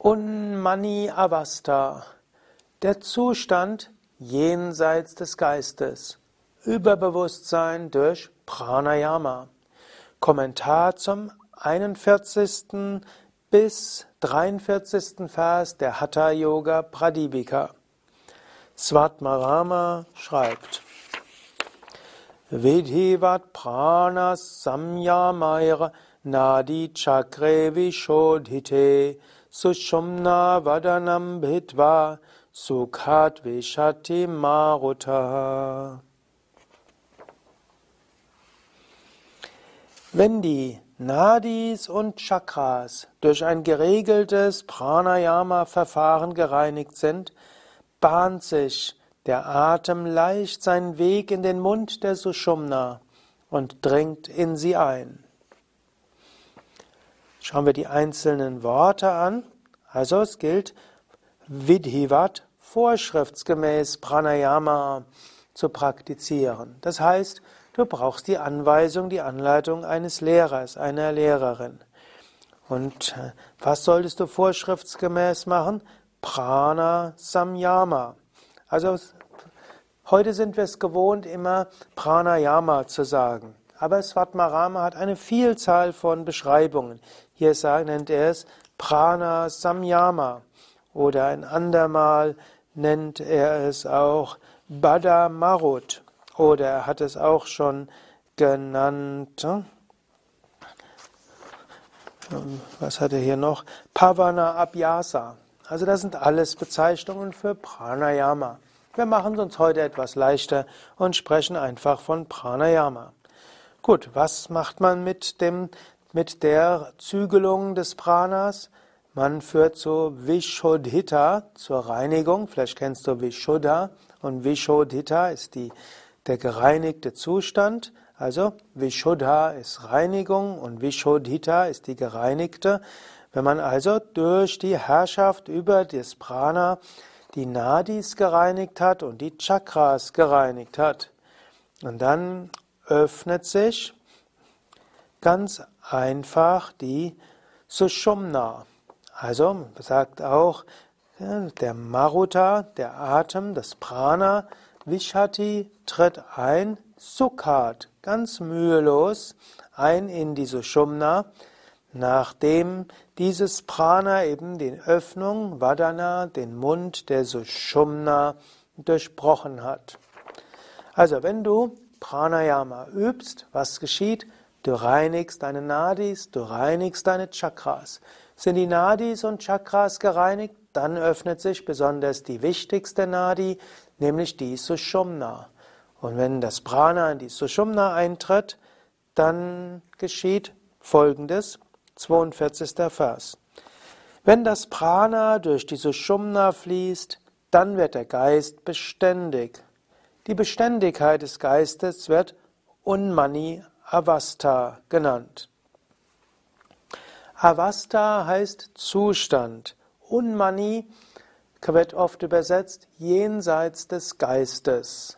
Unmani Avasta, der Zustand jenseits des Geistes, Überbewusstsein durch Pranayama. Kommentar zum 41. bis 43. Vers der Hatha Yoga Pradipika. Svatmarama schreibt Vidhivat pranas samyamaira nadi chakre vishodhite sushumna vadanam bhitva sukhat vishati maruta. Wenn die Nadis und Chakras durch ein geregeltes Pranayama-Verfahren gereinigt sind, bahnt sich der Atem leicht seinen Weg in den Mund der Sushumna und dringt in sie ein. Schauen wir die einzelnen Worte an. Also es gilt Vidhivat vorschriftsgemäß Pranayama zu praktizieren. Das heißt, du brauchst die Anweisung, die Anleitung eines Lehrers, einer Lehrerin. Und äh, was solltest du vorschriftsgemäß machen? Prana Samyama. Also Heute sind wir es gewohnt, immer Pranayama zu sagen. Aber Svatmarama hat eine Vielzahl von Beschreibungen. Hier nennt er es Prana Samyama. Oder ein andermal nennt er es auch Bada Marut. Oder er hat es auch schon genannt. Hm? Was hat er hier noch? Pavana Abhyasa. Also das sind alles Bezeichnungen für Pranayama. Wir machen es uns heute etwas leichter und sprechen einfach von Pranayama. Gut, was macht man mit dem, mit der Zügelung des Pranas? Man führt so Vishodhita zur Reinigung. Vielleicht kennst du Vishuddha und Vishodhita ist die, der gereinigte Zustand. Also Vishuddha ist Reinigung und Vishodhita ist die gereinigte. Wenn man also durch die Herrschaft über das Prana die Nadis gereinigt hat und die Chakras gereinigt hat. Und dann öffnet sich ganz einfach die Sushumna. Also sagt auch der Maruta, der Atem, das Prana, Vishati tritt ein, Sukhat, ganz mühelos ein in die Sushumna Nachdem dieses Prana eben die Öffnung, Vadana, den Mund der Sushumna durchbrochen hat. Also wenn du Pranayama übst, was geschieht? Du reinigst deine Nadis, du reinigst deine Chakras. Sind die Nadis und Chakras gereinigt, dann öffnet sich besonders die wichtigste Nadi, nämlich die Sushumna. Und wenn das Prana in die Sushumna eintritt, dann geschieht Folgendes. 42. Vers. Wenn das Prana durch die Sushumna fließt, dann wird der Geist beständig. Die Beständigkeit des Geistes wird Unmani Avasta genannt. Avasta heißt Zustand. Unmani wird oft übersetzt jenseits des Geistes.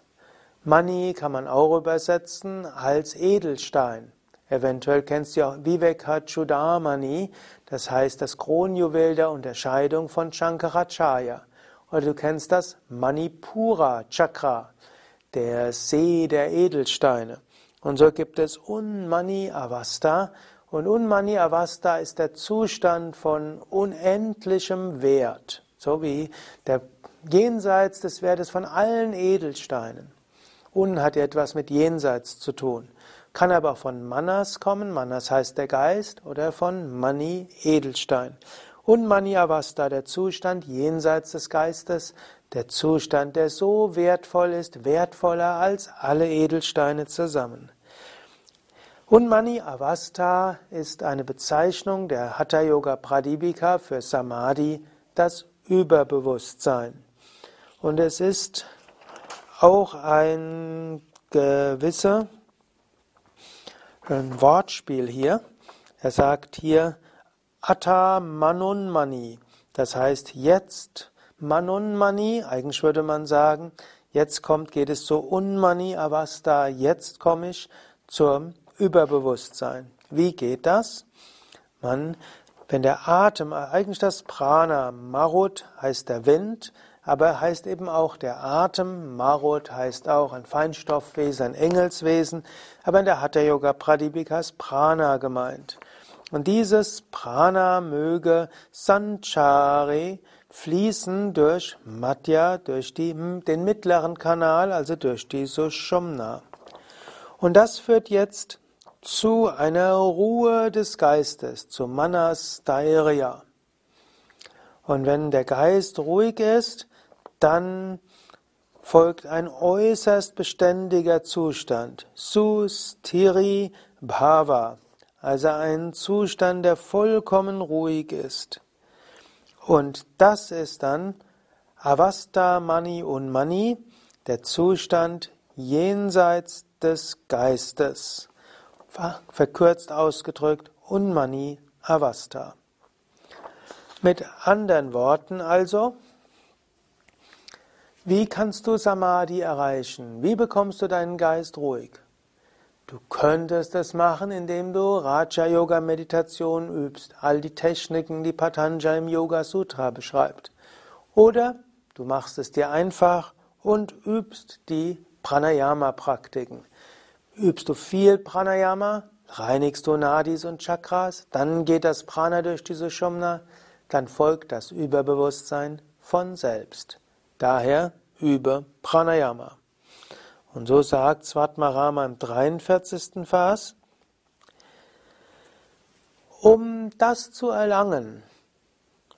Mani kann man auch übersetzen als Edelstein. Eventuell kennst du auch Vivekachudamani, das heißt das Kronjuwel der Unterscheidung von Shankaracharya. Oder du kennst das Manipura Chakra, der See der Edelsteine. Und so gibt es Unmani Avasta. Und Unmani Avasta ist der Zustand von unendlichem Wert, so wie der jenseits des Wertes von allen Edelsteinen. Un hat etwas mit jenseits zu tun. Kann aber auch von Manas kommen, Manas heißt der Geist, oder von Mani, Edelstein. Und Mani Avasta, der Zustand jenseits des Geistes, der Zustand, der so wertvoll ist, wertvoller als alle Edelsteine zusammen. Und Mani Avasta ist eine Bezeichnung der Hatha Yoga Pradipika für Samadhi, das Überbewusstsein. Und es ist auch ein gewisser ein Wortspiel hier. Er sagt hier Atta Manunmani. Das heißt jetzt Manunmani. Eigentlich würde man sagen, jetzt kommt, geht es so Unmani Avasta. Jetzt komme ich zum Überbewusstsein. Wie geht das? Man Wenn der Atem, eigentlich das Prana, Marut heißt der Wind, aber er heißt eben auch der Atem, Marut heißt auch ein Feinstoffwesen, ein Engelswesen, aber in der Hatha Yoga Pradipika ist Prana gemeint. Und dieses Prana möge Sanchari fließen durch Madhya, durch die, den mittleren Kanal, also durch die Sushumna. Und das führt jetzt zu einer Ruhe des Geistes, zu Manas Dairya. Und wenn der Geist ruhig ist, dann folgt ein äußerst beständiger Zustand, Sustiri Bhava, also ein Zustand, der vollkommen ruhig ist. Und das ist dann Avasta Mani und Mani, der Zustand jenseits des Geistes. Verkürzt ausgedrückt, Unmani Avasta. Mit anderen Worten also, wie kannst du Samadhi erreichen? Wie bekommst du deinen Geist ruhig? Du könntest es machen, indem du Raja Yoga Meditation übst, all die Techniken, die Patanjali im Yoga Sutra beschreibt. Oder du machst es dir einfach und übst die Pranayama Praktiken. Übst du viel Pranayama, reinigst du Nadis und Chakras, dann geht das Prana durch diese Sushumna, dann folgt das Überbewusstsein von selbst. Daher übe Pranayama. Und so sagt Svatmarama im 43. Vers, um das zu erlangen,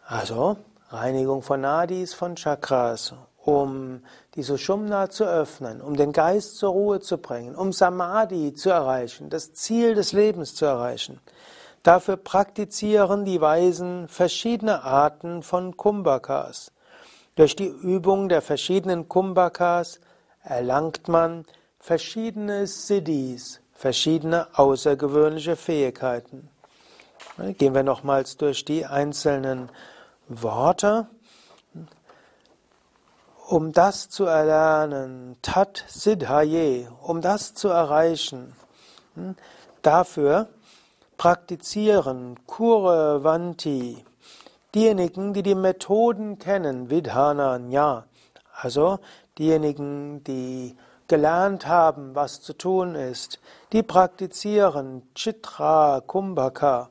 also Reinigung von Nadis, von Chakras, um die Sushumna zu öffnen, um den Geist zur Ruhe zu bringen, um Samadhi zu erreichen, das Ziel des Lebens zu erreichen. Dafür praktizieren die Weisen verschiedene Arten von Kumbhakas. Durch die Übung der verschiedenen Kumbhakas erlangt man verschiedene Siddhis, verschiedene außergewöhnliche Fähigkeiten. Gehen wir nochmals durch die einzelnen Worte. Um das zu erlernen, Tat Siddhaye, um das zu erreichen, hm, dafür praktizieren Kure Vanti, Diejenigen, die die Methoden kennen, Vidhana Nya, also diejenigen, die gelernt haben, was zu tun ist, die praktizieren Chitra Kumbhaka,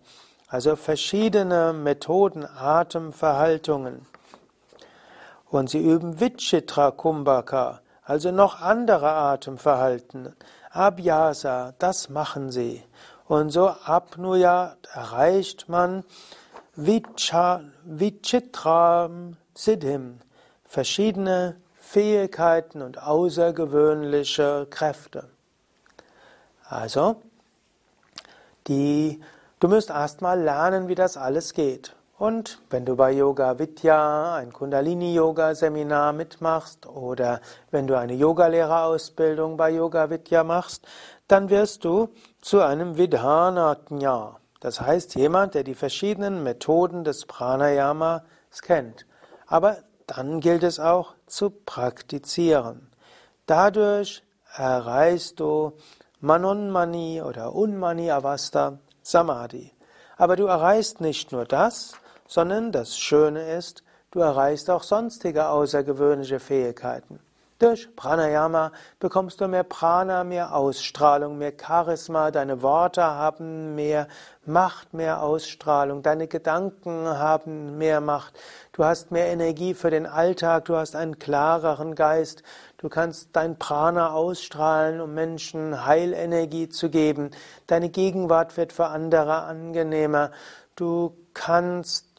also verschiedene Methoden, Atemverhaltungen. Und sie üben Vichitra Kumbhaka, also noch andere Atemverhalten. Abhyasa, das machen sie. Und so Apnuya erreicht man Vichitram Siddhim, verschiedene Fähigkeiten und außergewöhnliche Kräfte. Also, die, du musst erstmal lernen, wie das alles geht. Und wenn du bei Yoga Vidya ein Kundalini Yoga Seminar mitmachst oder wenn du eine Yogalehrerausbildung bei Yoga Vidya machst, dann wirst du zu einem Vidhanatnya. Das heißt, jemand, der die verschiedenen Methoden des Pranayama kennt. Aber dann gilt es auch zu praktizieren. Dadurch erreichst du Manonmani oder Unmani Avasta Samadhi. Aber du erreichst nicht nur das, sondern das Schöne ist, du erreichst auch sonstige außergewöhnliche Fähigkeiten. Durch Pranayama bekommst du mehr Prana, mehr Ausstrahlung, mehr Charisma, deine Worte haben mehr Macht, mehr Ausstrahlung, deine Gedanken haben mehr Macht, du hast mehr Energie für den Alltag, du hast einen klareren Geist, du kannst dein Prana ausstrahlen, um Menschen Heilenergie zu geben, deine Gegenwart wird für andere angenehmer, du kannst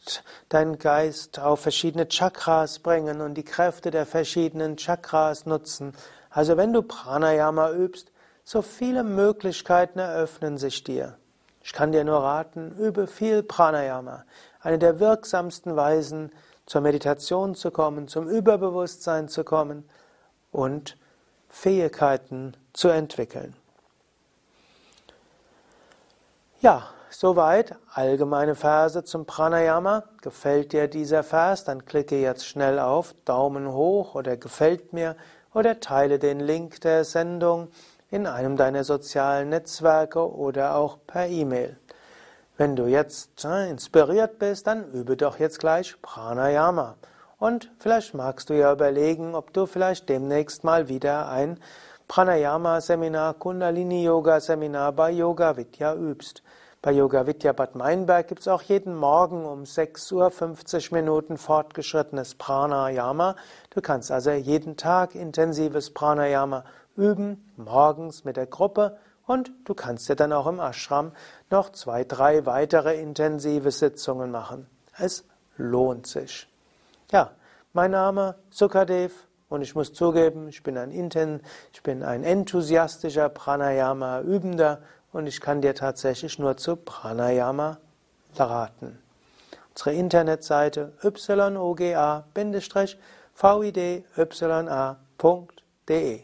deinen Geist auf verschiedene Chakras bringen und die Kräfte der verschiedenen Chakras nutzen. Also wenn du Pranayama übst, so viele Möglichkeiten eröffnen sich dir. Ich kann dir nur raten, übe viel Pranayama. Eine der wirksamsten Weisen, zur Meditation zu kommen, zum Überbewusstsein zu kommen und Fähigkeiten zu entwickeln. Ja, Soweit allgemeine Verse zum Pranayama. Gefällt dir dieser Vers? Dann klicke jetzt schnell auf Daumen hoch oder gefällt mir oder teile den Link der Sendung in einem deiner sozialen Netzwerke oder auch per E-Mail. Wenn du jetzt äh, inspiriert bist, dann übe doch jetzt gleich Pranayama. Und vielleicht magst du ja überlegen, ob du vielleicht demnächst mal wieder ein Pranayama-Seminar, Kundalini-Yoga-Seminar bei Yoga Vidya übst. Bei Yoga Vidya Bad Meinberg gibt es auch jeden Morgen um 6 Uhr 50 Minuten fortgeschrittenes Pranayama. Du kannst also jeden Tag intensives Pranayama üben, morgens mit der Gruppe und du kannst dir dann auch im Ashram noch zwei, drei weitere intensive Sitzungen machen. Es lohnt sich. Ja, mein Name Sukadev und ich muss zugeben, ich bin ein, Inten, ich bin ein enthusiastischer Pranayama-Übender und ich kann dir tatsächlich nur zu Pranayama raten. Unsere Internetseite yoga-vidya.de